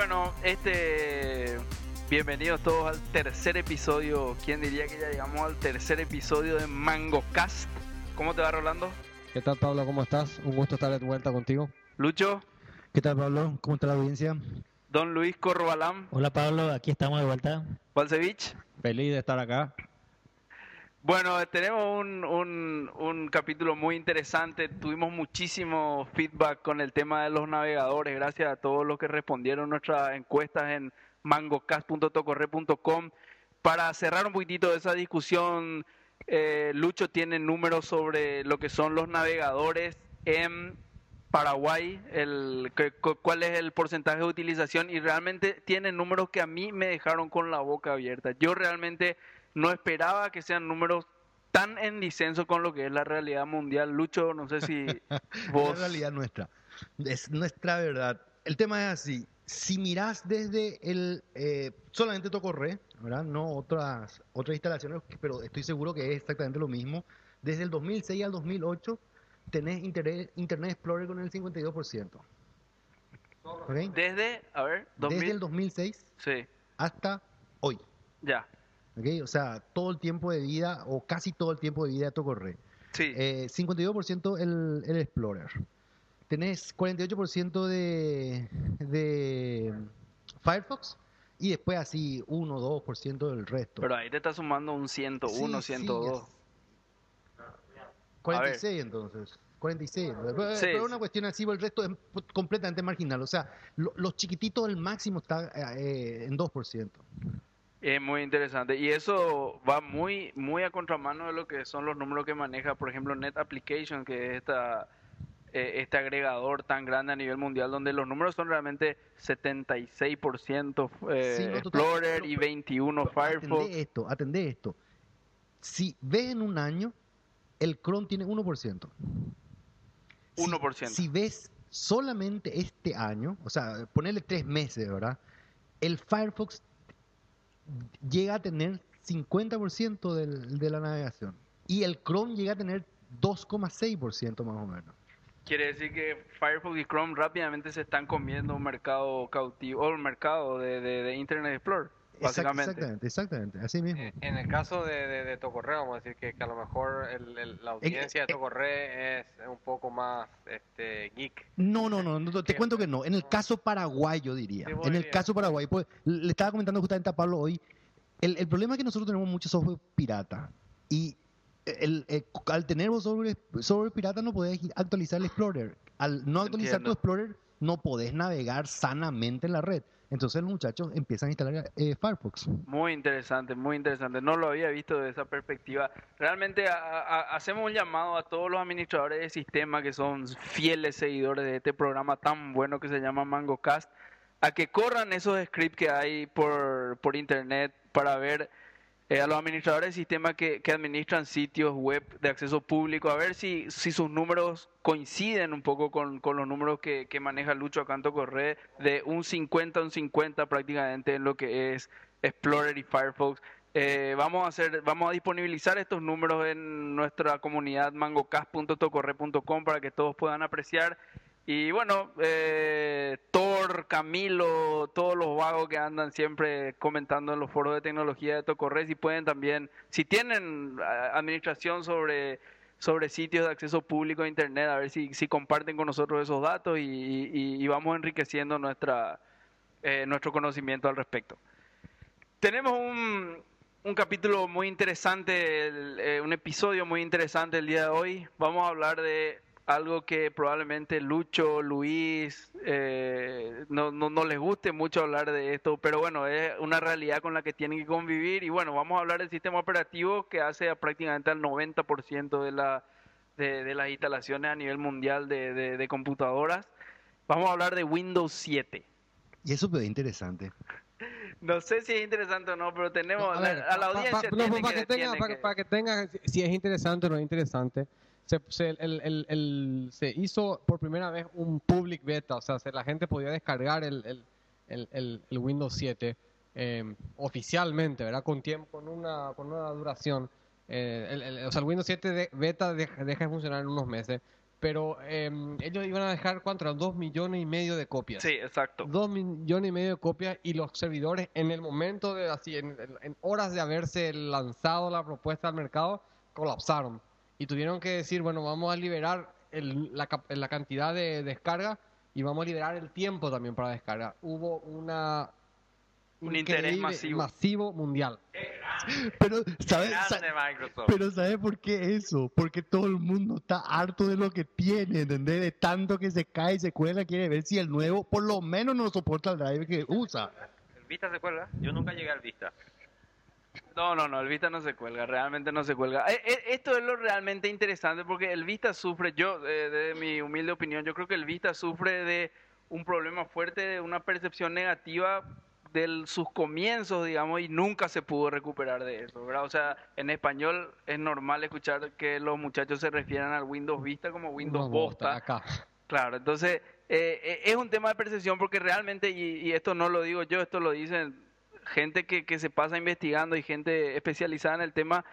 Bueno, este. Bienvenidos todos al tercer episodio. ¿Quién diría que ya llegamos al tercer episodio de Mango Cast? ¿Cómo te va, Rolando? ¿Qué tal, Pablo? ¿Cómo estás? Un gusto estar de vuelta contigo. Lucho, ¿Qué tal, Pablo? ¿Cómo está la audiencia? Don Luis Corrobalam, Hola Pablo, aquí estamos de vuelta. Balcevich. Feliz de estar acá. Bueno, tenemos un, un, capítulo muy interesante. Tuvimos muchísimo feedback con el tema de los navegadores. Gracias a todos los que respondieron nuestras encuestas en mangocast.tocorre.com. Para cerrar un poquitito esa discusión, eh, Lucho tiene números sobre lo que son los navegadores en Paraguay, el, cuál es el porcentaje de utilización y realmente tiene números que a mí me dejaron con la boca abierta. Yo realmente no esperaba que sean números tan en disenso con lo que es la realidad mundial. Lucho, no sé si vos... La realidad nuestra. Es nuestra verdad. El tema es así. Si mirás desde el... eh, solamente Tocorre, ¿verdad? No otras, otras instalaciones, pero estoy seguro que es exactamente lo mismo. Desde el 2006 al 2008 tenés Internet, Internet Explorer con el 52%. ¿Ok? Desde, a ver, 2000... Desde el 2006 Sí, hasta hoy. ya. O sea, todo el tiempo de vida, o casi todo el tiempo de vida de Tocorre. Sí, Eh, 52% el, el Explorer. Tenés 48% de, de Firefox y después así 1 o 2% del resto. pero ahí te está sumando un 101, Sí, sí, 102. es- 46 entonces. 46. Pero, Sí. pero es una cuestión así, el resto es completamente marginal. O sea, lo- los chiquititos, el máximo está eh, en 2%. Es muy interesante. Y eso va muy, muy a contramano de lo que son los números que maneja, por ejemplo, Net Application, que es esta, eh, este agregador tan grande a nivel mundial, donde los números son realmente 76% eh, Sí, no, Explorer y pero- 21 Pero Firefox. Atendé esto, atendé esto. Si ves en un año, el Chrome tiene 1%. Si- 1%. Si ves solamente este año, o sea, ponerle tres meses, ¿verdad? El Firefox llega a tener 50% del- de la navegación. Y el Chrome llega a tener 2,6% más o menos. Quiere decir que Firefox y Chrome rápidamente se están comiendo un mercado cautivo, o un mercado de, de- de Internet Explorer, básicamente. Exactamente, exactamente, así mismo. Eh, En el caso de, de, de Tocorre, vamos a decir que, que a lo mejor el- el- la audiencia de eh, Tocorre es un poco más este, geek. No, no, no, no, te ¿Qué? cuento que no. En el caso Paraguay, yo diría. Sí, En el caso Paraguay, pues le estaba comentando justamente a Pablo hoy. El, el problema es que nosotros tenemos mucho software pirata. Y el, el- al tener software, software pirata no podés actualizar el Explorer. Al no actualizar Entiendo. tu Explorer, no podés navegar sanamente en la red. Entonces los muchachos empiezan a instalar eh, Firefox. Muy interesante, muy interesante. No lo había visto desde esa perspectiva. Realmente a- hacemos un llamado a todos los administradores de sistema que son fieles seguidores de este programa tan bueno que se llama MangoCast, a que corran esos scripts que hay por, por internet para ver eh, a los administradores de sistema que, que administran sitios web de acceso público, a ver si, si sus números coinciden un poco con, con los números que, que maneja Lucho Acanto Correa, de un 50 a un 50 prácticamente en lo que es Explorer y Firefox. Eh, vamos a hacer, vamos a disponibilizar estos números en nuestra comunidad mangocast.tocorre.com para que todos puedan apreciar. Y bueno, eh, Thor, Camilo, todos los vagos que andan siempre comentando en los foros de tecnología de Tocorre, si pueden también, si tienen ah, administración sobre, sobre sitios de acceso público a Internet, a ver si, si comparten con nosotros esos datos y, y- y vamos enriqueciendo nuestra, eh, nuestro conocimiento al respecto. Tenemos un, un capítulo muy interesante, eh, un episodio muy interesante el día de hoy. Vamos a hablar de algo que probablemente Lucho, Luis, eh, no, no, no les guste mucho hablar de esto, pero bueno, es una realidad con la que tienen que convivir. Y bueno, vamos a hablar del sistema operativo que hace a prácticamente al 90% de, la, de, de las instalaciones a nivel mundial de, de- de computadoras. Vamos a hablar de Windows 7. Y eso es interesante. No sé si es interesante o no, pero tenemos No, a la- ver, a, la pa- pa- audiencia tiene para que, que tenga, tiene para, que- para que tenga si- si es interesante o no es interesante. Se, se- el, el- el- se hizo por primera vez un public beta, o sea, se- la gente podía descargar el, Windows 7 eh, oficialmente, ¿verdad? Con tiempo, con una, con una duración. Eh, o sea, el Windows 7 de- beta deja, deja de funcionar en unos meses, pero eh, ellos iban a dejar, ¿cuánto eran? Dos millones y medio de copias. Sí, exacto. Dos millones y medio de copias y los servidores en el momento de así, en horas de haberse lanzado la propuesta al mercado, colapsaron. Y tuvieron que decir, bueno, vamos a liberar el- la, la cantidad de descarga y vamos a liberar el tiempo también para descarga. Hubo una... Un interés masivo. masivo mundial. Pero, ¿sabes? Pero ¿sabes por qué eso? Porque todo el mundo está harto de lo que tiene, ¿entendés? De tanto que se cae y se cuelga, quiere ver si el nuevo por lo menos no soporta el driver que usa. ¿El Vista se cuelga? Yo nunca llegué al Vista. No, no, no, el Vista no se cuelga, realmente no se cuelga. Eh, eh, Esto es lo realmente interesante porque el Vista sufre, yo, eh, de mi humilde opinión, yo creo que el Vista sufre de un problema fuerte, de una percepción negativa de sus comienzos, digamos, y nunca se pudo recuperar de eso, ¿verdad? O sea, en español es normal escuchar que los muchachos se refieran al Windows Vista como Windows bosta, Bosta. Acá. Claro, entonces eh, eh, es un tema de percepción porque realmente, y, y esto no lo digo yo, esto lo dicen gente que, que se pasa investigando y gente especializada en el tema,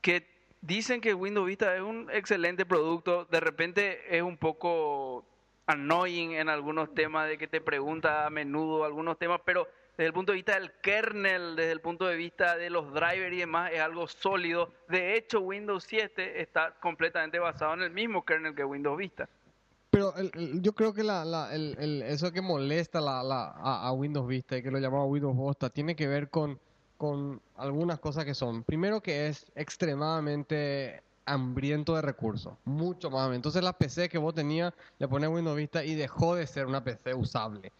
que dicen que Windows Vista es un excelente producto, de repente es un poco annoying en algunos temas de que te pregunta a menudo algunos temas, pero desde el punto de vista del kernel, desde el punto de vista de los drivers y demás, es algo sólido. De hecho, Windows 7 está completamente basado en el mismo kernel que Windows Vista. Pero el- yo creo que la, la- el- eso que molesta la, a, a Windows Vista y que lo llamamos Windows Vista tiene que ver con, con algunas cosas que son. Primero que es extremadamente hambriento de recursos, mucho más. Entonces la PC que vos tenías le pones Windows Vista y dejó de ser una PC usable.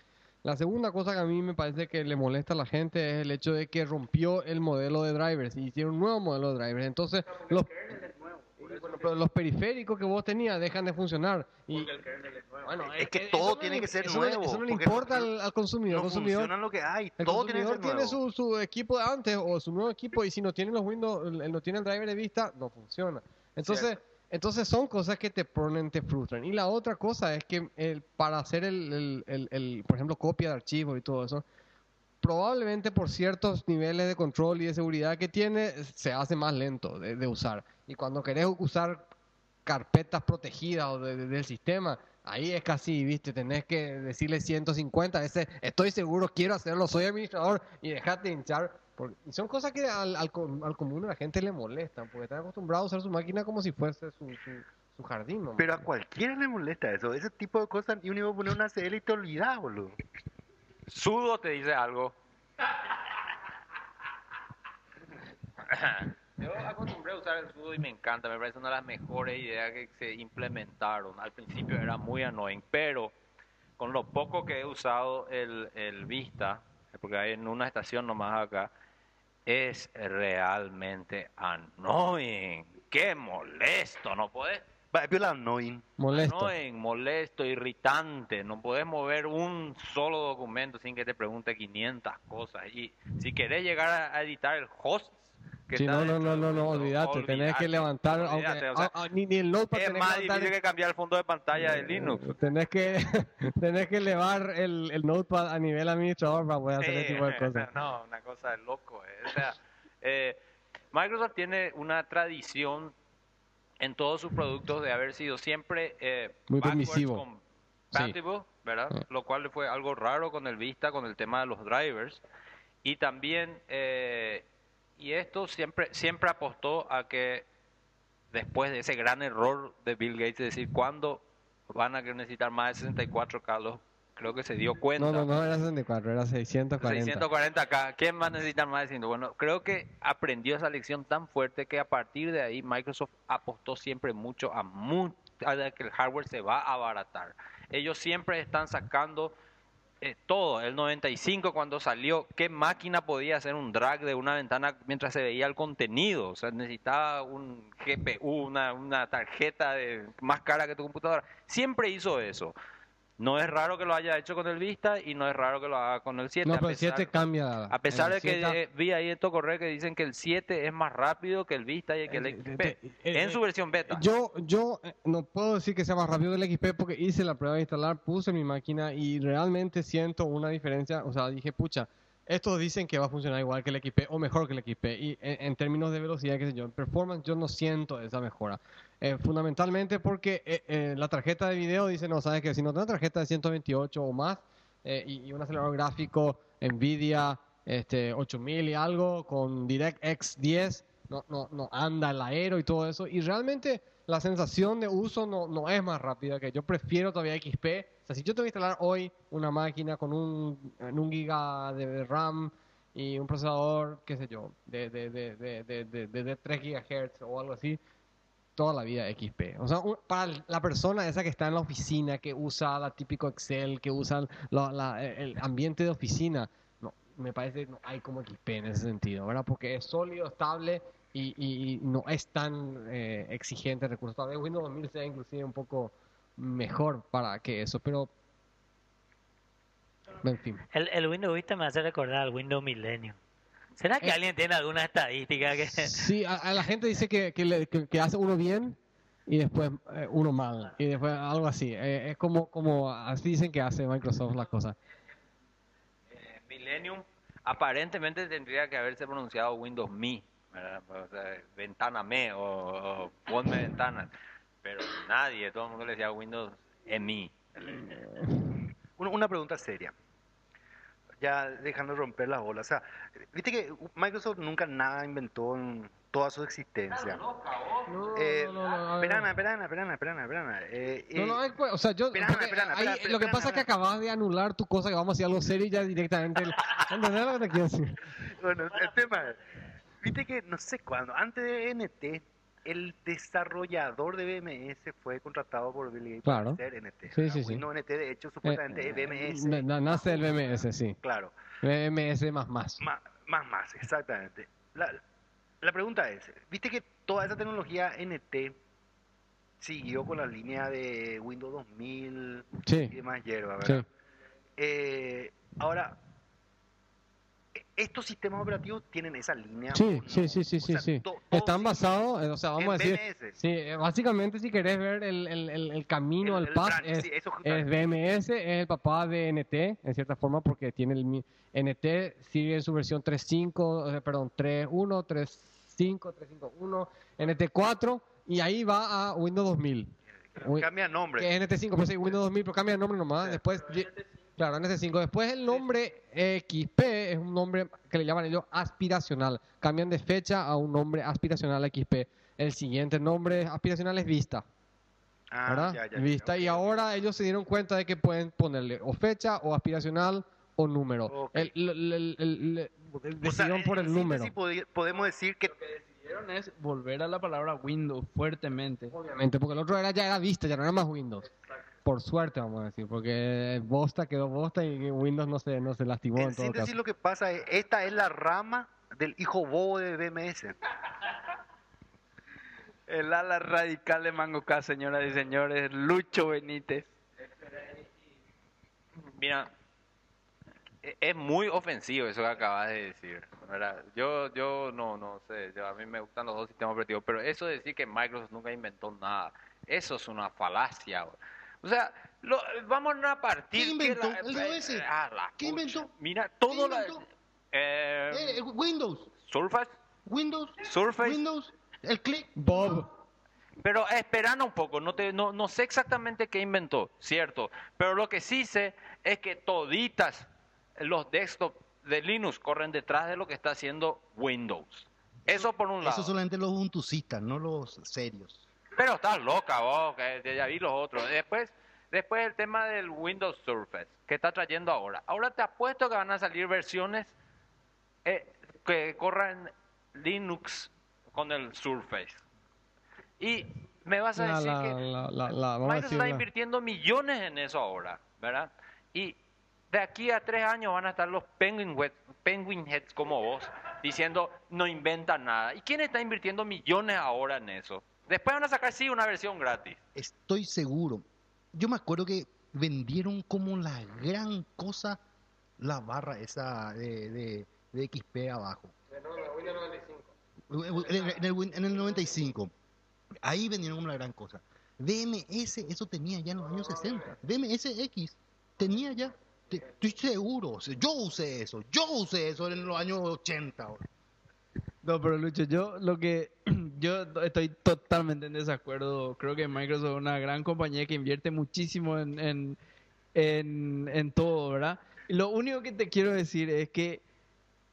La segunda cosa que a mí me parece que le molesta a la gente es el hecho de que rompió el modelo de drivers y hicieron un nuevo modelo de drivers. Entonces los, bueno, pero los periféricos que vos tenías dejan de funcionar. Y, bueno, Es que todo no tiene le- que ser eso no le- nuevo, Eso no le importa no- al, al consumidor. No consumidor, funciona lo que hay, el todo tiene que consumidor ser tiene su, su equipo de antes o su nuevo equipo y si no tiene los Windows, el- no tiene el driver de vista, no funciona. Entonces, entonces son cosas que te ponen, te frustran. Y la otra cosa es que el, para hacer el, el- el- el, por ejemplo, copia de archivos y todo eso, probablemente por ciertos niveles de control y de seguridad que tiene, se hace más lento de, usar. Y cuando querés usar carpetas protegidas o de- de- del sistema, ahí es casi, viste, tenés que decirle 150 veces, estoy seguro, quiero hacerlo, soy administrador y dejate de hinchar. Porque y son cosas que al, al, al común de la gente le molestan, porque están acostumbrados a usar su máquina como si fuese su, su, jardín. Pero a cualquiera le molesta eso, ese tipo de cosas, y uno iba a poner una CL y te olvidás, boludo. Sudo te dice algo. Yo acostumbré a usar el sudo y me encanta, me parece una de las mejores ideas que se implementaron. Al principio era muy annoying, pero con lo poco que he usado el, Vista, porque hay en una estación nomás acá, es realmente annoying. Qué molesto, no puedes Es la annoying. Molesto. Annoying, molesto, irritante. No puedes mover un solo documento sin que te pregunte 500 cosas. Y si querés llegar a, a editar el host, que Sí, no, no, no, no, no, olvídate, tenés que levantar, aunque, o sea, ah, ah, ni, ni el notepad es tenés más que levantar, difícil que cambiar el fondo de pantalla de Linux. tenés que, tenés que elevar el, el notepad a nivel administrador para poder hacer ese Sí, tipo de cosas. No, una cosa de loco. eh. O sea, eh, Microsoft tiene una tradición en todos sus productos de haber sido siempre eh, Muy permisivo. compatible, ¿verdad? Sí. Lo cual fue algo raro con el Vista, con el tema de los drivers. Y también, eh, y esto siempre, siempre apostó a que después de ese gran error de Bill Gates, de decir, ¿cuándo van a necesitar más de 64K? Los- Creo que se dio cuenta. No, no, no era 64, era 640. 640K. ¿Quién más necesita más de 100? Bueno, creo que aprendió esa lección tan fuerte que a partir de ahí Microsoft apostó siempre mucho a, mu- a que el hardware se va a abaratar. Ellos siempre están sacando eh, todo. El 95 cuando salió, ¿qué máquina podía hacer un drag de una ventana mientras se veía el contenido? O sea, necesitaba un GPU, una, una tarjeta de, más cara que tu computadora. Siempre hizo eso. No es raro que lo haya hecho con el Vista y no es raro que lo haga con el 7. No, a pero el pesar- 7 cambia. a pesar de que 7 eh, vi ahí esto correr que dicen que el 7 es más rápido que el Vista y que el Eh, XP. eh, en su versión beta. Yo, yo no puedo decir que sea más rápido que el XP porque hice la prueba de instalar, puse mi máquina y realmente siento una diferencia. O sea, dije, pucha, estos dicen que va a funcionar igual que el XP o mejor que el XP. Y en, en términos de velocidad, qué sé yo, en performance, yo no siento esa mejora. Eh, fundamentalmente porque eh, eh, la tarjeta de video dice, no, sabes que si no tengo una tarjeta de 128 o más eh, y, un acelerador gráfico Nvidia este, 8000 y algo con DirectX 10, no, no, no anda el aero y todo eso. Y realmente la sensación de uso no, no es más rápida, que yo prefiero todavía XP. O sea, si yo tengo que instalar hoy una máquina con un, un giga de RAM y un procesador, qué sé yo, de, de- de- de 3 GHz o algo así, toda la vida XP. O sea, para la persona esa que está en la oficina, que usa la típico Excel, que usa la- la- el ambiente de oficina, no, me parece no hay como XP en ese sentido, ¿verdad? Porque es sólido, estable y, y- y no es tan eh, exigente de recursos. Tal vez Windows 2000 sea inclusive un poco mejor para que eso, pero... En fin. El, el Windows Vista me hace recordar al Windows Millennium. ¿Será que Eh, alguien tiene alguna estadística que... Sí, a, a la gente dice que, que, le- que- que hace uno bien y después eh, uno mal. Y después algo así. Eh, es como, como así dicen que hace Microsoft las cosas. Eh, Millennium aparentemente tendría que haberse pronunciado Windows Me. O sea, ventana me o, o ponme ventanas. Pero nadie, todo el mundo le decía Windows ME. Una pregunta seria. Ya dejando de romper las bolas. O sea, viste que Microsoft nunca nada inventó en toda su existencia. No, Eh, no, no, no, a ver. Esperana, esperana, esperana, esperana, esperana. Eh, No, no, eh, es pues, o sea, yo, ahí lo que pasa es que acabas de anular tu cosa que vamos a hacer algo serio y ya directamente. el- ¿Entendés lo que te quiero decir? Bueno, el tema es, viste que no sé cuándo, antes de NT, el desarrollador de BMS fue contratado por Bill Gates Claro. para hacer NT. Sí, sí, sí. Windows NT, de hecho, supuestamente Eh, es BMS. na- na- nace el BMS, sí. Claro, BMS más más. más, más, más, exactamente. La, la pregunta es, viste que toda esa tecnología NT siguió con la línea de Windows 2000 y Sí, demás hierba, sí. ¿verdad? Eh, ahora, estos sistemas operativos tienen esa línea. Sí, o sí, sí, sí, O sea, sí. to- Están basados, o sea, vamos a decir, BMS. sí, eh, básicamente si querés ver el, el, el, el camino, el path, brand, es, sí, eso es. BMS, es el papá de NT, en cierta forma, porque tiene el NT, sigue en su versión 3.5, eh, perdón, 3.1, 3.5, 3.5.1, NT4, y ahí va a Windows 2000. Wi- Cambia nombre. que es NT5, pues sí, Windows 2000, pero cambia nombre nomás. Después, ye- claro, NT5. Después el nombre XP es un nombre que le llaman ellos aspiracional. Cambian de fecha a un nombre aspiracional XP. El siguiente nombre aspiracional es Vista, Ah, ¿verdad? ya, ya, Vista. y ahora ellos se dieron cuenta de que pueden ponerle o fecha o aspiracional o número. Ok. El, el- el- el- el- O sea, decidieron por el número. síntesis podi- podemos decir que Decidieron es volver a la palabra Windows fuertemente. Obviamente, porque el otro era ya era Vista, ya no era más Windows. Por suerte, vamos a decir, porque Bosta quedó Bosta y Windows no se, no se lastimó en, en todo síntesis caso. lo que pasa es, esta es la rama del hijo bobo de BMS. El ala radical de Mango K, señoras y señores, Lucho Benítez. Mira, e- es muy ofensivo eso que acabas de decir, ¿verdad? Yo, yo no, no sé, yo- a mí me gustan los dos sistemas operativos, pero eso de decir que Microsoft nunca inventó nada, eso es una falacia. O sea, lo- vamos a partir... ¿Qué inventó? que El DOS. eh, ah, la ¿Qué inventó? Mira, todo ¿Qué la... inventó? eh, Eh, eh, Windows, Surface, Windows, Surface, Windows, el click. Bob, Pero esperando un poco, no, te, no, no sé exactamente qué inventó, cierto. Pero lo que sí sé es que toditas los desktops de Linux corren detrás de lo que está haciendo Windows. Eso por un lado. Eso solamente los ubuntucistas, no los serios. Pero estás loca vos, que ya vi los otros. Después, después el tema del Windows Surface, que está trayendo ahora. Ahora te apuesto que van a salir versiones eh, que corran Linux con el Surface. Y me vas a la, decir la, que la, Microsoft está invirtiendo millones en eso ahora, ¿verdad? Y de aquí a tres años van a estar los penguin, Heads- penguin heads como vos diciendo no inventan nada. ¿Y quién está invirtiendo millones ahora en eso? Después van a sacar sí una versión gratis. Estoy seguro. Yo me acuerdo que vendieron como la gran cosa la barra esa de, de, XP abajo. En el, en el Win- en el 95. Ahí vendieron como la gran cosa. DMS, eso tenía ya en los años 60. DMS X tenía ya. Estoy seguro. Yo usé eso. Yo usé eso en los años 80. bro. No, pero Lucho, yo lo que yo estoy totalmente en desacuerdo. Creo que Microsoft es una gran compañía que invierte muchísimo en, en, en, todo, ¿verdad? Y lo único que te quiero decir es que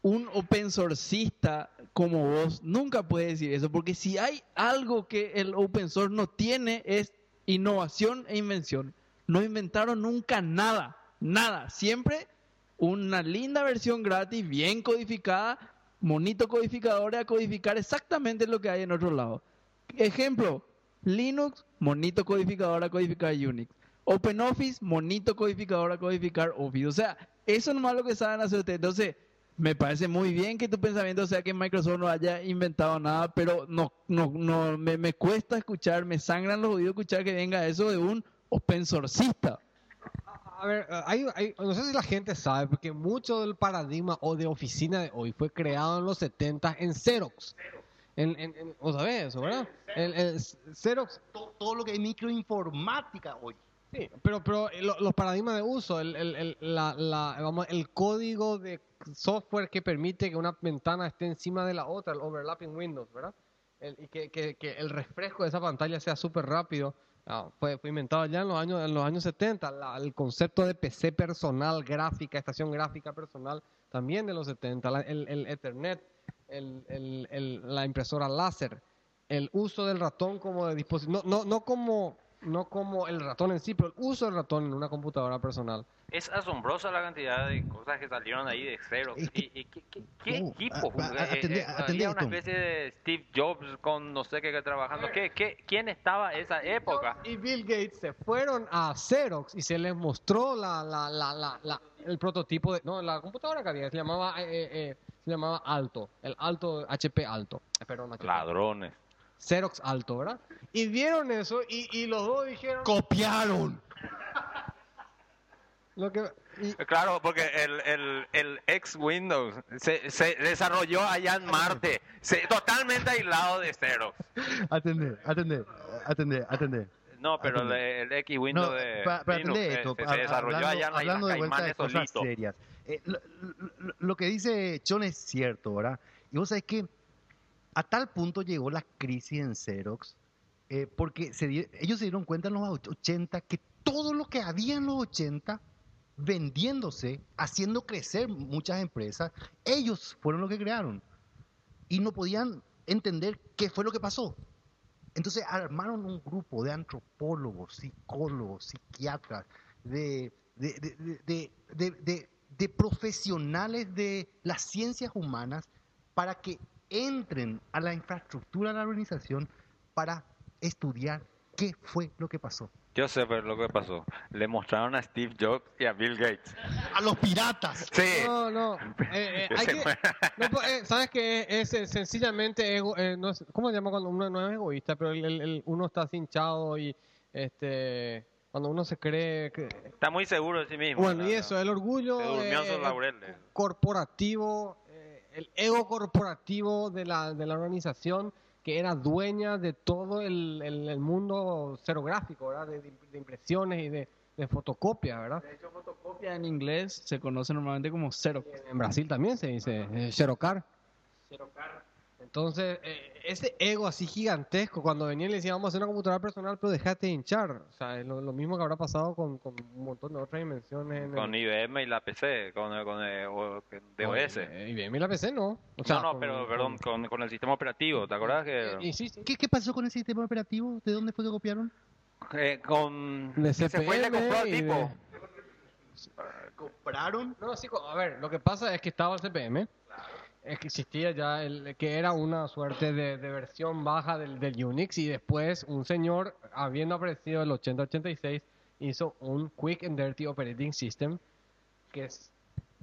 un open sourceista como vos nunca puede decir eso, porque si hay algo que el open source no tiene es innovación e invención. No inventaron nunca nada, nada. Siempre una linda versión gratis, bien codificada, monito codificador a codificar exactamente lo que hay en otro lado. Ejemplo, Linux, monito codificador a codificar Unix. OpenOffice, monito codificador a codificar Office. O sea, eso nomás lo que saben hacer ustedes. Entonces, me parece muy bien que tu pensamiento sea que Microsoft no haya inventado nada, pero no, no, no, me, me cuesta escuchar, me sangran los oídos escuchar que venga eso de un open sourceista. A ver, eh, hay, hay- no sé si la gente sabe, porque mucho del paradigma o de oficina de hoy fue creado en los 70 en Xerox. En, en, en- ¿Vos sabés eso, verdad? El, el Xerox, To- Todo lo que es microinformática hoy. sí, pero, pero lo- los paradigmas de uso, el, el, el, la, la- vamos, el código de software que permite que una ventana esté encima de la otra, el overlapping windows, ¿verdad? El- y que, que, que el refresco de esa pantalla sea súper rápido. Ah, fue, fue inventado ya en los años en los años 70 la- el concepto de PC personal gráfica estación gráfica personal también de los 70 la- el, el Ethernet el- el- la impresora láser el uso del ratón como de dispositivo no, no no como no como el ratón en sí pero el uso del ratón en una computadora personal Es asombrosa la cantidad de cosas que salieron ahí de. Es que- ¿Y, y qué, qué- qué Uh, equipo? a- a- atendé- eh, atendé había una especie de Steve Jobs con no sé qué que trabajando. ¿Qué, qué, ¿Quién estaba esa época? y Bill Gates se fueron a Xerox y se les mostró la, la, la, la, la- el prototipo de no la computadora que había se llamaba eh, eh, eh, se llamaba Alto el Alto HP Alto perdón HP. Ladrones. Xerox Alto, ¿verdad? Y vieron eso y, y los dos dijeron Copiaron. lo que y- Claro, porque el, el, el ex Windows se, se desarrolló allá en Marte, se- totalmente aislado de Xerox. Atender, atender, atender, atender. No, pero el, Atendé. el X Windows No, de pa- para Linux, eh, esto, se, se desarrolló hablando, allá en hablando de vuelta de cosas serias. Eh, lo, lo- lo que dice John es cierto, ¿verdad? Y vos sabés que a tal punto llegó la crisis en Xerox, eh, porque ellos se dieron cuenta en los 80 que todo lo que había en los 80 vendiéndose, haciendo crecer muchas empresas, ellos fueron los que crearon. Y no podían entender qué fue lo que pasó. Entonces armaron un grupo de antropólogos, psicólogos, psiquiatras, de profesionales de las ciencias humanas para que entren a la infraestructura de la organización para estudiar qué fue lo que pasó. Yo sé pero lo que pasó. Le mostraron a Steve Jobs y a Bill Gates. A los piratas. Sí. no no eh, eh, hay que- no, pues, eh, sabes que es, eh, sencillamente ego, eh, no es- cómo se llama cuando uno no es egoísta pero el- el- el- uno está cinchado y este cuando uno se cree que, Está muy seguro de sí mismo. bueno y ¿verdad? eso el orgullo Se durmió eh, sus el laureles. corporativo, eh, el ego corporativo de la, de la organización que era dueña de todo el, el- el mundo serográfico, ¿verdad? De, de impresiones y de, de fotocopias, ¿verdad? De hecho, fotocopia en inglés se conoce normalmente como Xerox. En Brasil también se dice eh, Xerocar. Entonces, eh, ese ego así gigantesco, cuando venía y le decía, vamos a hacer una computadora personal, pero dejate de hinchar. O sea, es lo, lo mismo que habrá pasado con, con un montón de otras dimensiones. en el- Con IBM y la PC, con, con eh, o- DOS. Eh, IBM y la PC no. O sea, no, no, con- pero con- perdón, con, con el sistema operativo, ¿te acordás Eh, que y sí, sí. ¿Qué, qué pasó con el sistema operativo? ¿De dónde fue que copiaron? eh, con De que se fue y le CPM compró al de- tipo? ¿Compraron? No, sí, a ver, lo que pasa es que estaba el CPM, que existía ya, el, que era una suerte de, de versión baja del, del Unix y después un señor, habiendo aparecido el 8086, hizo un Quick and Dirty Operating System, que es...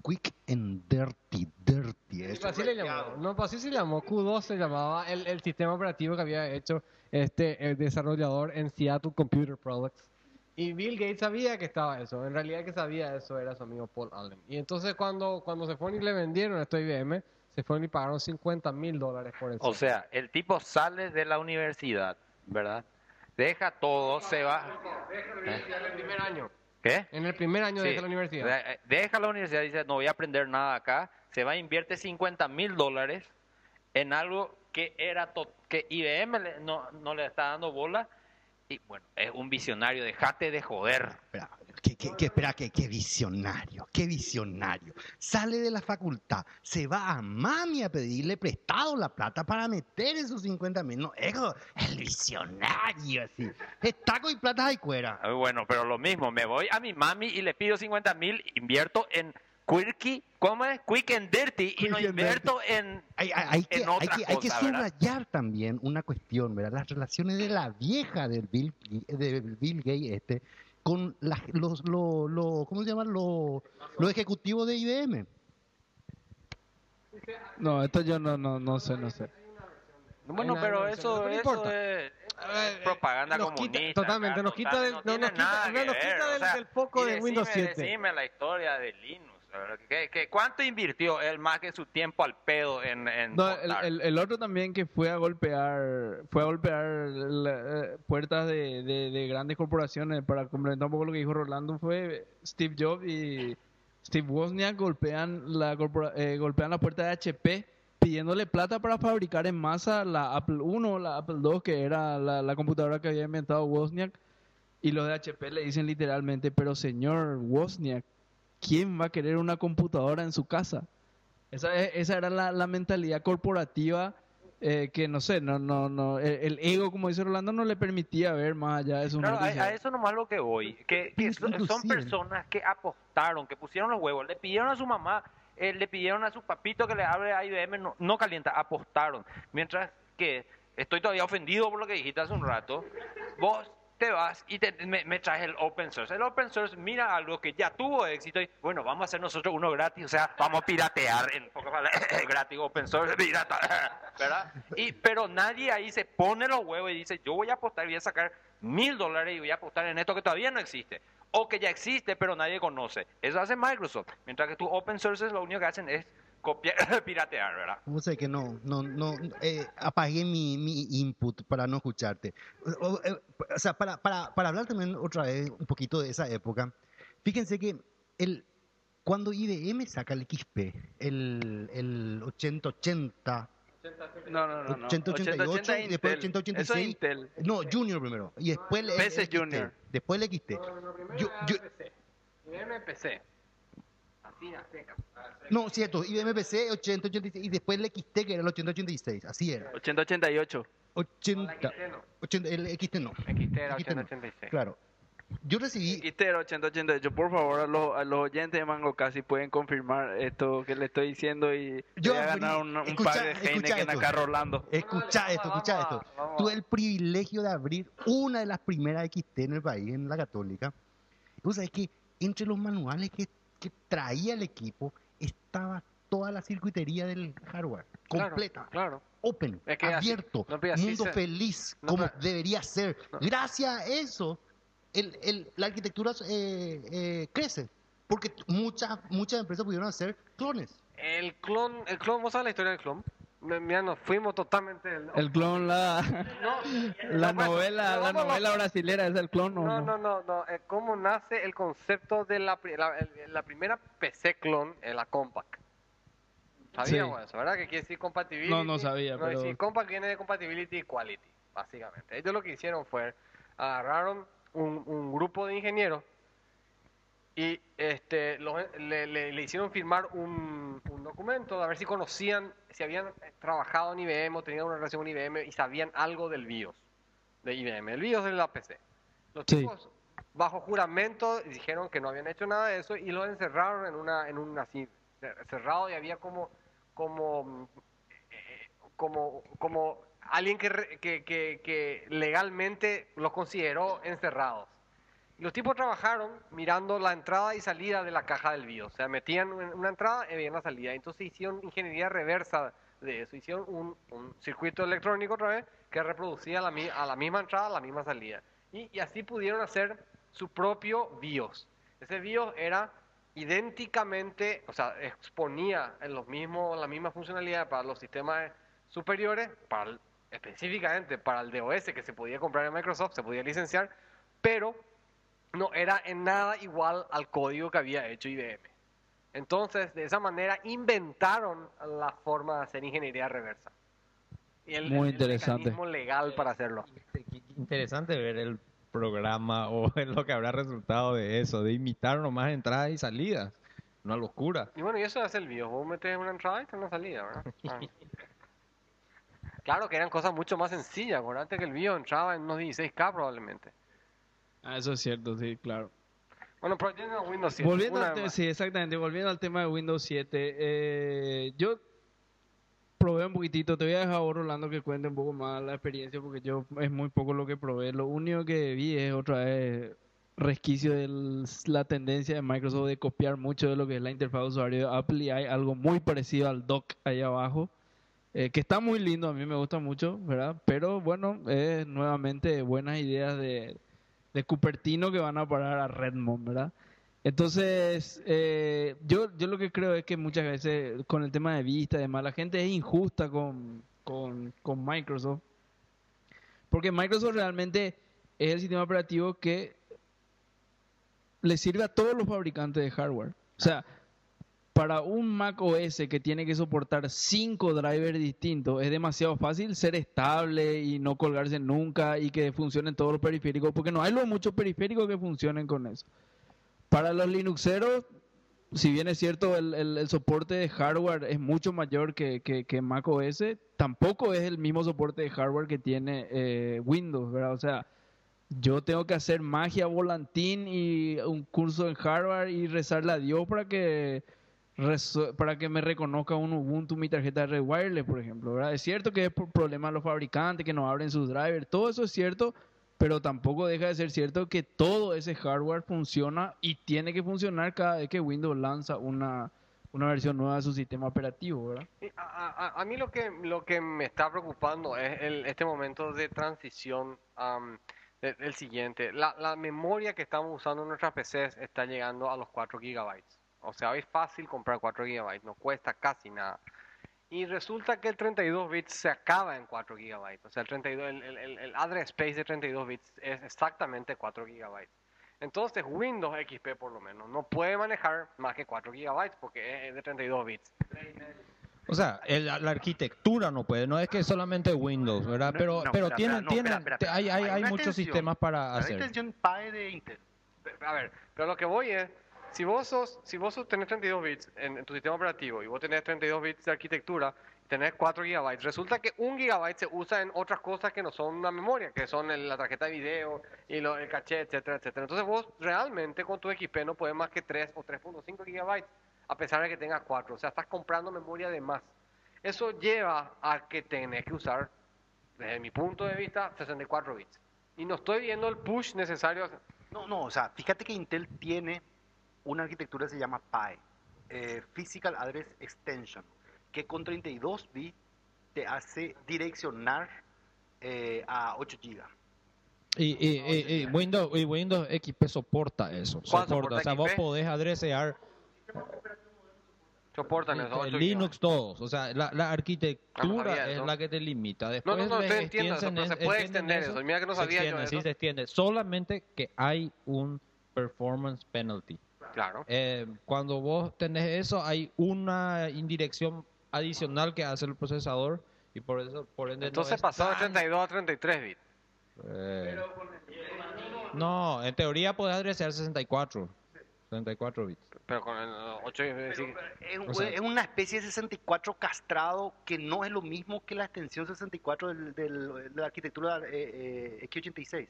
Quick and Dirty, Dirty. pues así le llamó, no, pues así se llamó, Q2 se llamaba el, el sistema operativo que había hecho este el desarrollador en Seattle Computer Products. Y Bill Gates sabía que estaba eso. En realidad que sabía eso era su amigo Paul Allen. Y entonces cuando, cuando se fueron y le vendieron esto a IBM, se fueron y pagaron 50 mil dólares por eso. O sea, el tipo sale de la universidad, ¿verdad? Deja todo, se va. el primer año. ¿Qué? En el primer año Sí. de la universidad. De- Deja la universidad y dice, no voy a aprender nada acá. Se va a invierte 50 mil dólares en algo que era to- que IBM le- no, no le está dando bola. Y bueno, es un visionario, dejate de joder. Espera, que, que, que- espera, que, qué visionario, qué visionario. Sale de la facultad, se va a mami a pedirle prestado la plata para meter esos 50 mil. No, ego, el visionario, así. Es taco y plata y cuera. Ah, Bueno, pero lo mismo, me voy a mi mami y le pido 50 mil, invierto en Quirky, ¿cómo es? Quick and Dirty y no invierto en... Hay, hay- hay que, en hay otras que- hay que cosas, ¿verdad? subrayar también una cuestión, ¿verdad? Las relaciones de la vieja del Bill, del Bill Gates este con las- los, lo- lo- ¿cómo se llaman? Los, los ejecutivos de IBM. No, esto yo no, no, no sé, no sé. Bueno, pero eso, no eso importa. es, es propaganda nos quita- comunista. totalmente, acá, nos quita total, del- no no, nos quita- nada no, que nos quita ver, o del- sea, del foco y de Windows decime, 7. Decime la historia de Linux. ¿Qué- qué- cuánto invirtió él más que su tiempo al pedo en, en No, el, el- el otro también que fue a golpear, fue a golpear la- eh, puertas de, de- de grandes corporaciones para complementar un poco lo que dijo Rolando fue Steve Jobs y Steve Wozniak golpean la eh, golpean la puerta de HP pidiéndole plata para fabricar en masa la Apple I o la Apple II que era la, la computadora que había inventado Wozniak y los de HP le dicen literalmente pero señor Wozniak ¿quién va a querer una computadora en su casa? Esa, e- esa era la, la mentalidad corporativa eh, que no sé, no, no, no, el, el ego, como dice Rolando, no le permitía ver más allá de su Claro, a, a eso nomás lo que voy. Que, que so- son personas que apostaron, que pusieron los huevos, le pidieron a su mamá, eh, le pidieron a su papito que le hable a IBM, no, no calienta, apostaron. Mientras que estoy todavía ofendido por lo que dijiste hace un rato, vos te vas y te- me, me traes el open source. El open source mira algo que ya tuvo éxito y bueno, vamos a hacer nosotros uno gratis, o sea, vamos a piratear en pocas palabras, gratis, open source, pirata, ¿verdad? Y, pero nadie ahí se pone los huevos y dice, yo voy a apostar, voy a sacar mil dólares y voy a apostar en esto que todavía no existe. O que ya existe, pero nadie conoce. Eso hace Microsoft. Mientras que tus open sources lo único que hacen es copiar, piratear, ¿verdad? ¿Cómo sé que no? No, no, eh, apagué mi, mi input para no escucharte. O, eh, o sea, para, para, para hablar también otra vez un poquito de esa época, fíjense que el, cuando IBM saca el XP, el, el 8080, no, no, no, no. 8088 y después Intel. 8086. Eso es Intel. no, Junior primero, y después el, el PC XT, Junior. después el XT. Yo- yo- No, cierto, IBM PC 8086 y después el XT que era el 8086, así era. 8088. 80, 80 el XT no. XT era XT no. 8086. Claro. Yo recibí XT era 8088. Por favor, a los, a los oyentes de Mango Casi pueden confirmar esto que le estoy diciendo y Yo voy a ganar un, un escucha- par de Heineken acá Rolando. Escucha esto, escucha esto. vamos. Tuve el privilegio de abrir una de las primeras XT en el país, en la Católica. Vos sabés que entre los manuales que, que traía el equipo estaba toda la circuitería del hardware, Claro, completa, Claro. open, Es que así- abierto, no, mundo se- feliz, no, como debería ser. No. Gracias a eso, el, el- la arquitectura eh, eh, crece, porque muchas, muchas empresas pudieron hacer clones. El clon, el clon, ¿vos sabés la historia del clon? Nos fuimos totalmente. El clon, la, No, la bueno, novela, la novela brasilera es el clon, ¿o No, no? no, no, no. eh, ¿Cómo nace el concepto de la, la, primera PC clon en la Compaq? Sabíamos eso, ¿verdad? Que quiere decir compatibility. No, no sabía, No, pero- decir, Compaq viene de compatibility y quality, básicamente. Ellos lo que hicieron fue agarraron un, un grupo de ingenieros y este le, le- le hicieron firmar un documento a ver si conocían, si habían trabajado en IBM o tenían una relación con IBM y sabían algo del BIOS de IBM. El BIOS de la PC. Los Sí. tipos, bajo juramento, dijeron que no habían hecho nada de eso y los encerraron en una, en un así, cerrado y había como, como, eh, como, como alguien que, que, que, que legalmente los consideró encerrados. Los tipos trabajaron mirando la entrada y salida de la caja del BIOS. O sea, metían una entrada y veían la salida. Entonces hicieron ingeniería reversa de eso. Hicieron un, circuito electrónico otra vez que reproducía la a la misma entrada, la misma salida. Y, así pudieron hacer su propio BIOS. Ese BIOS era idénticamente, o sea, exponía en los mismos, la misma funcionalidad para los sistemas superiores, específicamente para el DOS que se podía comprar en Microsoft, se podía licenciar, pero no era en nada igual al código que había hecho IBM. Entonces, de esa manera inventaron la forma de hacer ingeniería reversa. Y el, Muy el interesante. mecanismo legal para hacerlo. Interesante ver el programa o lo que habrá resultado de eso, de imitar nomás entradas y salidas. Una locura. Y bueno, y eso hace el video. Vos metes una entrada y una salida, ¿verdad? Ah. Claro que eran cosas mucho más sencillas. Acordate que el video entraba en unos 16K probablemente. Ah, eso es cierto, sí, claro. Bueno, pero tiene Windows 7. Volviendo al sí, exactamente, volviendo al tema de Windows 7, eh, yo probé un poquitito, te voy a dejar a vos, Rolando que cuente un poco más la experiencia porque yo es muy poco lo que probé, lo único que vi es otra vez resquicio de la tendencia de Microsoft de copiar mucho de lo que es la interfaz de usuario de Apple y hay algo muy parecido al dock ahí abajo. eh, que está muy lindo, a mí me gusta mucho, ¿verdad? Pero bueno, es nuevamente buenas ideas de, de Cupertino que van a parar a Redmond, ¿verdad? Entonces, eh, yo, yo lo que creo es que muchas veces con el tema de vista y demás, la gente es injusta con, con, con Microsoft. Porque Microsoft realmente es el sistema operativo que le sirve a todos los fabricantes de hardware. O sea, para un Mac OS que tiene que soportar cinco drivers distintos, es demasiado fácil ser estable y no colgarse nunca y que funcionen todos los periféricos, porque no hay muchos periféricos que funcionen con eso. Para los Linuxeros, si bien es cierto, el, soporte de hardware es mucho mayor que, que, Mac OS, tampoco es el mismo soporte de hardware que tiene eh, Windows, ¿verdad? O sea, yo tengo que hacer magia volantín y un curso en hardware y rezarle a Dios para que para que me reconozca un Ubuntu mi tarjeta de red wireless, por ejemplo, ¿verdad? Es cierto que es por problema de los fabricantes que no abren sus drivers, todo eso es cierto, pero tampoco deja de ser cierto que todo ese hardware funciona y tiene que funcionar cada vez que Windows lanza una, una versión nueva de su sistema operativo, ¿verdad? Y A, mí lo que, lo que me está preocupando es el, este momento de transición de- el siguiente. La, la memoria que estamos usando en nuestras PCs está llegando a los 4 gigabytes. O sea, es fácil comprar 4 gigabytes, no cuesta casi nada. Y resulta que el 32 bits se acaba en 4 gigabytes. O sea, el, 32, el, el- el- address space de 32 bits es exactamente 4 gigabytes. Entonces, Windows XP por lo menos no puede manejar más que 4 gigabytes porque es de 32 bits. O sea, el- la arquitectura no puede, no es que solamente Windows, ¿verdad? No, Pero, no, pero espera, tienen, no, tienen, espera, espera, hay, hay, hay muchos sistemas para La hacer. extensión PAE de Intel. A ver, pero lo que voy es, si vos sos, si vos tenés 32 bits en, en tu sistema operativo y vos tenés 32 bits de arquitectura tenés 4 gigabytes, resulta que un gigabyte se usa en otras cosas que no son una memoria, que son el- la tarjeta de video y lo- el caché, etcétera, etcétera. Entonces vos realmente con tu XP no puedes más que 3 o 3.5 gigabytes, a pesar de que tengas 4. O sea, estás comprando memoria de más. Eso lleva a que tenés que usar, desde mi punto de vista, 64 bits. Y no estoy viendo el push necesario. No, no, o sea, fíjate que Intel tiene una arquitectura que se llama PAE, eh, Physical Address Extension, que con 32 bits te hace direccionar eh, a 8 GB. Y, y, y- y Windows, y Windows XP soporta eso. ¿Cuál Soporta. soporta O sea, vos podés adresear Soportan esos 8 Linux todos. O sea, la, la arquitectura es eso. la que te limita. No, Después no, no, les estoy entiendo eso, pero se puede extender eso. Mira que no se sabía yo extiende, sí, eso. se extiende. Solamente que hay un performance penalty. Claro. Eh, cuando vos tenés eso, hay una indirección adicional que hace el procesador y por eso, por ende, no Entonces es pasó de tan- 32 a 33 bits. eh, no, en teoría podés adresear 64. 64 bits. Pero con el 8 Es, un- O sea- es una especie de 64 castrado que no es lo mismo que la extensión 64 del, del- de la arquitectura eh, eh, X86.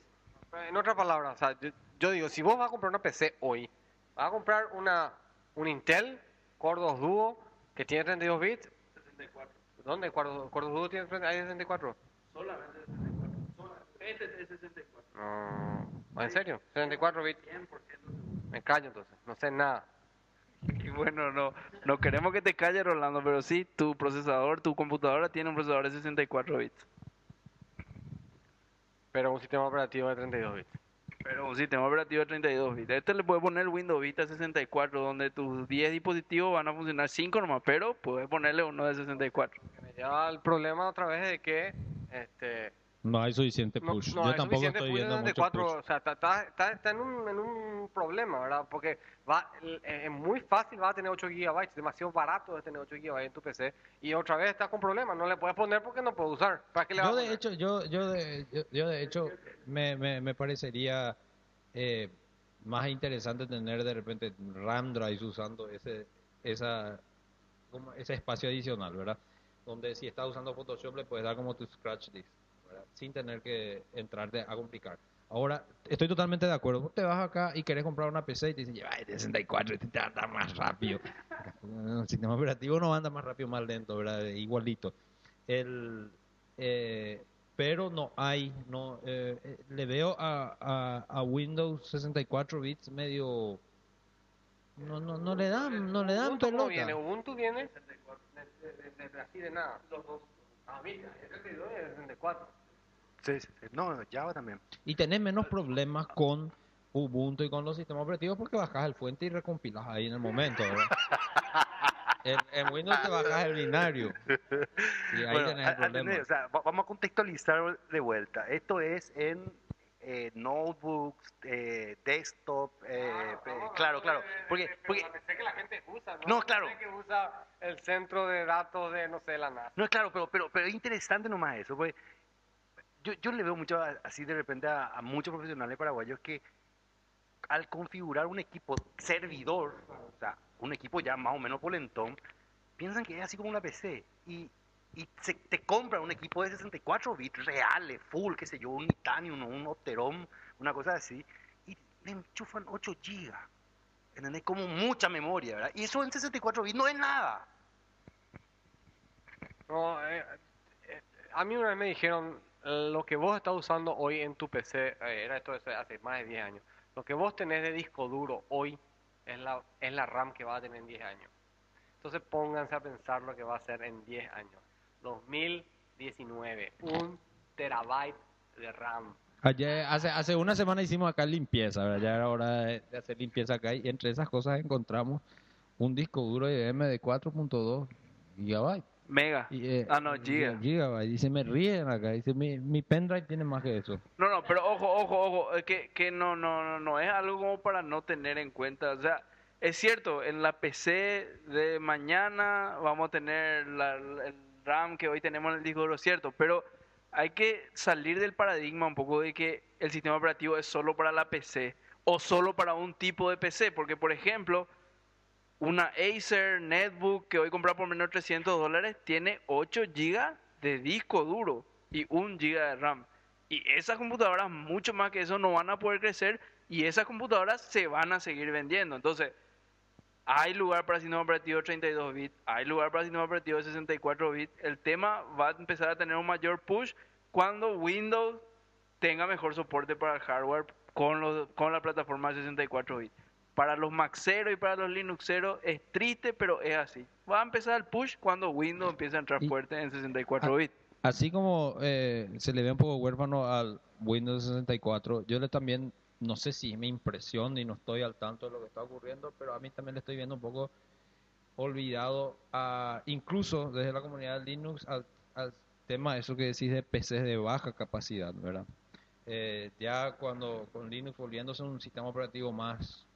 En otras palabras, o sea, yo, yo digo, si vos vas a comprar una PC hoy, vas a comprar una un Intel Core 2 Duo que tiene 32 bits. 64. ¿Dónde? ¿Core, Core 2 Duo tiene hay 64? Solamente 64. Este es 64. No, ¿En serio? 64 bits. Me callo entonces, no sé nada. Y bueno, no, no queremos que te calles, Rolando, pero sí, tu procesador, tu computadora tiene un procesador de 64 bits. Pero un sistema operativo de 32 bits. Pero un sistema operativo de 32 bits. Este le puedes poner Windows Vista 64, donde tus 10 dispositivos van a funcionar 5 nomás, pero puedes ponerle uno de 64. Me lleva al problema otra vez de que este No hay suficiente push. no Yo tampoco suficiente estoy push viendo mucho 64, push. o sea, está, está, está, en, un, en un problema, ¿verdad? Porque va, es muy fácil, va a tener 8 GB, demasiado barato de tener 8 GB en tu PC, y otra vez estás con problemas, no le puedes poner porque no puedes usar. ¿Para qué le Yo de hecho, yo, yo de, yo, yo de hecho me, me, me parecería eh, más interesante tener de repente RAM drives usando ese, esa, como ese espacio adicional, ¿verdad? Donde si estás usando Photoshop le puedes dar como tu scratch disk, ¿verdad? Sin tener que entrarte a complicar. Ahora, estoy totalmente de acuerdo. Vos te vas acá y querés comprar una PC y te dicen, lleva el 64, este te anda más rápido. El sistema operativo no anda más rápido, más lento, ¿verdad? Igualito. El, eh, pero no hay, no eh, eh, le veo a, a, a Windows 64 bits medio no no no le dan no le dan Ubuntu ¿cómo pelota. viene? Ubuntu viene de, de- de- de- así de nada. Los dos. Ah, mira, el 32 y el 64. Sí, sí, sí. No, Java también. Y tenés menos problemas con Ubuntu y con los sistemas operativos porque bajas el fuente y recompilas ahí en el momento, ¿verdad? en, en Windows te bajas el binario. Y ahí Bueno, tenés el problema. o sea, va- vamos a contextualizar de vuelta. Esto es en eh, notebooks, eh, desktop, eh, eh, claro, claro. Porque, porque PC que la gente usa, ¿no? No, La claro. Que usa el centro de datos de, no sé, la NASA. No, claro, pero, pero, pero es interesante nomás eso, porque yo, yo le veo mucho así de repente a, muchos profesionales paraguayos que al configurar un equipo servidor, o sea, un equipo ya más o menos polentón, piensan que es así como una PC y, y se, te compran un equipo de 64 bits reales, full, qué sé yo, un Titanium o un Opteron, una cosa así, y le enchufan 8 gigas. ¿Entendés? Como mucha memoria, ¿verdad? Y eso en 64 bits no es nada. No, eh, eh, a mí una vez me dijeron, lo que vos estás usando hoy en tu PC, eh, era esto hace- más de 10 años, lo que vos tenés de disco duro hoy es la, es la RAM que vas a tener en 10 años. Entonces pónganse a pensar lo que va a ser en 10 años. 2019, un terabyte de RAM. Ayer, hace, hace una semana hicimos acá limpieza. Ya era hora de, de hacer limpieza acá y entre esas cosas encontramos un disco duro IBM de 4.2 gigabytes. Mega. Y, eh, Ah, no, giga. gigabytes. Y se me ríen acá. Dice, mi, mi pendrive tiene más que eso. No, no, pero ojo, ojo, ojo, eh, que, que no, no, no, no es algo como para no tener en cuenta. O sea, es cierto, en la PC de mañana vamos a tener la- la- el RAM que hoy tenemos en el disco duro, cierto, pero hay que salir del paradigma un poco de que el sistema operativo es solo para la PC o solo para un tipo de PC, porque por ejemplo, una Acer Netbook que hoy comprar por menos de 300 dólares tiene 8 GB de disco duro y 1 GB de RAM. Y esas computadoras, mucho más que eso, no van a poder crecer y esas computadoras se van a seguir vendiendo. Entonces, hay lugar para sistema operativo 32 bits, hay lugar para sistema operativo 64 bits. El tema va a empezar a tener un mayor push cuando Windows tenga mejor soporte para el hardware con, los, con la plataforma de 64 bits. Para los Maxeros y para los Linuxeros es triste, pero es así. Va a empezar el push cuando Windows empiece a entrar fuerte en 64 Ah, bits. Así como eh, se le ve un poco huérfano al Windows 64, yo le también, no sé si es mi impresión y no estoy al tanto de lo que está ocurriendo, pero a mí también le estoy viendo un poco olvidado, a, incluso desde la comunidad de Linux, al, al tema eso que decís de PCs de baja capacidad, ¿verdad? Eh, ya cuando con Linux volviéndose un sistema operativo más,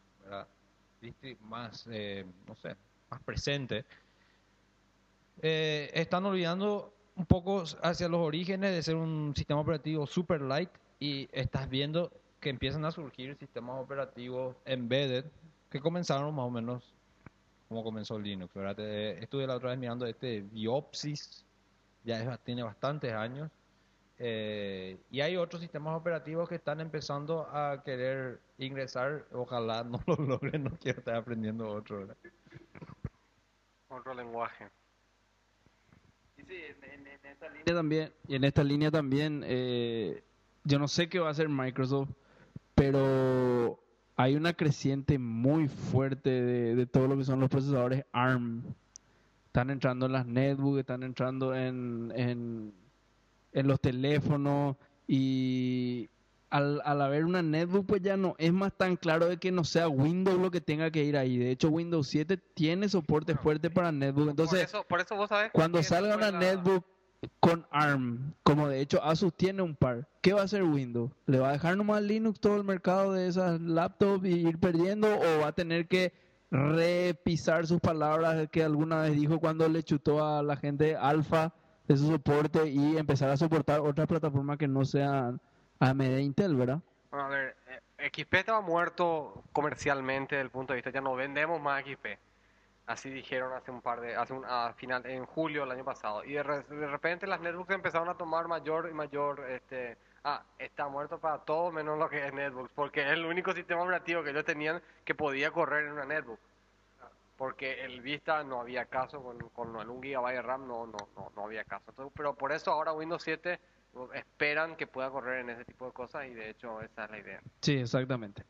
más, eh, no sé, más presente, eh, están olvidando un poco hacia los orígenes de ser un sistema operativo super light y estás viendo que empiezan a surgir sistemas operativos embedded que comenzaron más o menos como comenzó Linux, ¿verdad? Estuve la otra vez mirando este Biopsys, ya es- tiene bastantes años, eh, y hay otros sistemas operativos que están empezando a querer ingresar, ojalá no lo logren, no quiero estar aprendiendo otro, ¿verdad? Otro lenguaje. Y sí, en, en- en esta línea también, y en esta línea también, eh, yo no sé qué va a hacer Microsoft, pero hay una creciente muy fuerte de, de todo lo que son los procesadores ARM. Están entrando en las netbooks, están entrando en, en, en los teléfonos y al, al haber una netbook pues ya no es más tan claro de que no sea Windows lo que tenga que ir ahí. De hecho Windows 7 tiene soporte fuerte para netbook. Entonces por, eso, por eso vos sabés cuando salga una la- netbook con ARM, como de hecho Asus tiene un par, ¿qué va a hacer Windows? ¿Le va a dejar nomás Linux todo el mercado de esas laptops y ir perdiendo o va a tener que repisar sus palabras que alguna vez dijo cuando le chutó a la gente Alpha de su soporte y empezar a soportar otras plataformas que no sean AMD e Intel, ¿verdad? Bueno, a ver, eh, XP estaba muerto comercialmente desde el punto de vista, ya no vendemos más XP. Así dijeron hace un par de, hace un, a final, en julio del año pasado. Y de, re- de repente las netbooks empezaron a tomar mayor y mayor, este, ah, está muerto para todo menos lo que es netbooks, porque es el único sistema operativo que ellos tenían que podía correr en una netbook. Porque el Vista no había caso, con, con 1 GB de RAM no, no, no, no había caso. Entonces, pero por eso ahora Windows 7 esperan que pueda correr en ese tipo de cosas y de hecho esa es la idea. Sí, exactamente.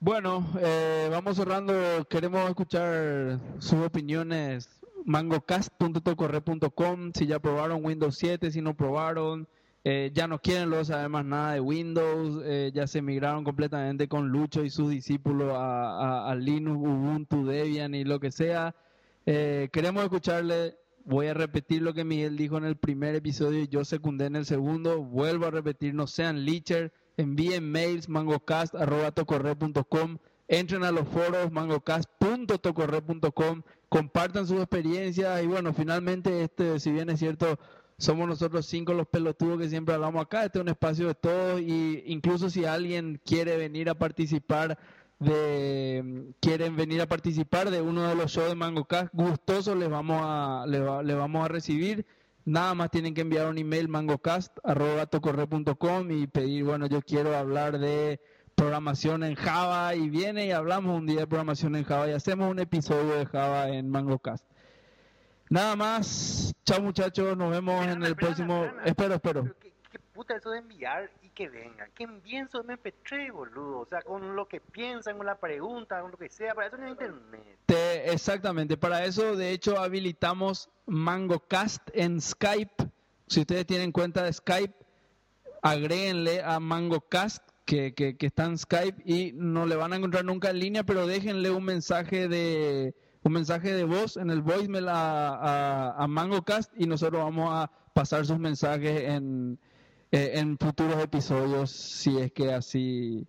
Bueno, eh, vamos cerrando. Queremos escuchar sus opiniones. mangocast.tocorre.com Si ya probaron Windows 7, si no probaron, eh, ya no quieren luego saber más nada de Windows, eh, ya se migraron completamente con Lucho y sus discípulos a, Linux, Ubuntu, Debian y lo que sea. Eh, queremos escucharle. Voy a repetir lo que Miguel dijo en el primer episodio y yo secundé en el segundo. Vuelvo a repetir, no sean leecher, envíen mails mangocast.tocorre.com, entren a los foros mangocast.tocorre.com, compartan sus experiencias y bueno, finalmente este, si bien es cierto, somos nosotros cinco los pelotudos que siempre hablamos acá, este es un espacio de todos y incluso si alguien quiere venir a participar de quieren venir a participar de uno de los shows de MangoCast, gustosos les vamos a le, va- le vamos a recibir. Nada más tienen que enviar un email mangocast@tocorre.com y pedir, bueno, yo quiero hablar de programación en Java y viene y hablamos un día de programación en Java y hacemos un episodio de Java en MangoCast. Nada más, chao muchachos, nos vemos en el próximo. Espero, espero. Pero ¿Qué, qué puta eso de enviar y que venga? Que envíen su MP3, boludo. O sea, con lo que piensan, con la pregunta, con lo que sea. Para eso no hay internet. Te- exactamente, para eso de hecho habilitamos MangoCast en Skype. Si ustedes tienen cuenta de Skype, agréguenle a MangoCast que, que, que está en Skype y no le van a encontrar nunca en línea, pero déjenle un mensaje de un mensaje de voz en el voicemail a, a, a MangoCast y nosotros vamos a pasar sus mensajes en, eh, en futuros episodios si es que así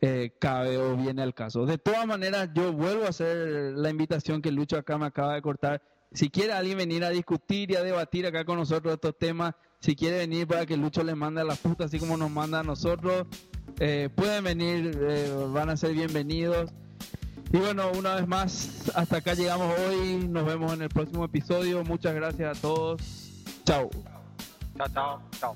eh, cabe o viene al caso. De todas maneras, yo vuelvo a hacer la invitación que Lucho acá me acaba de cortar. Si quiere alguien venir a discutir y a debatir acá con nosotros estos temas, si quiere venir para que Lucho le mande a la puta así como nos manda a nosotros, eh, pueden venir, eh, van a ser bienvenidos. Y bueno, una vez más, hasta acá llegamos hoy. Nos vemos en el próximo episodio. Muchas gracias a todos. Chao. Chao, chao, chao.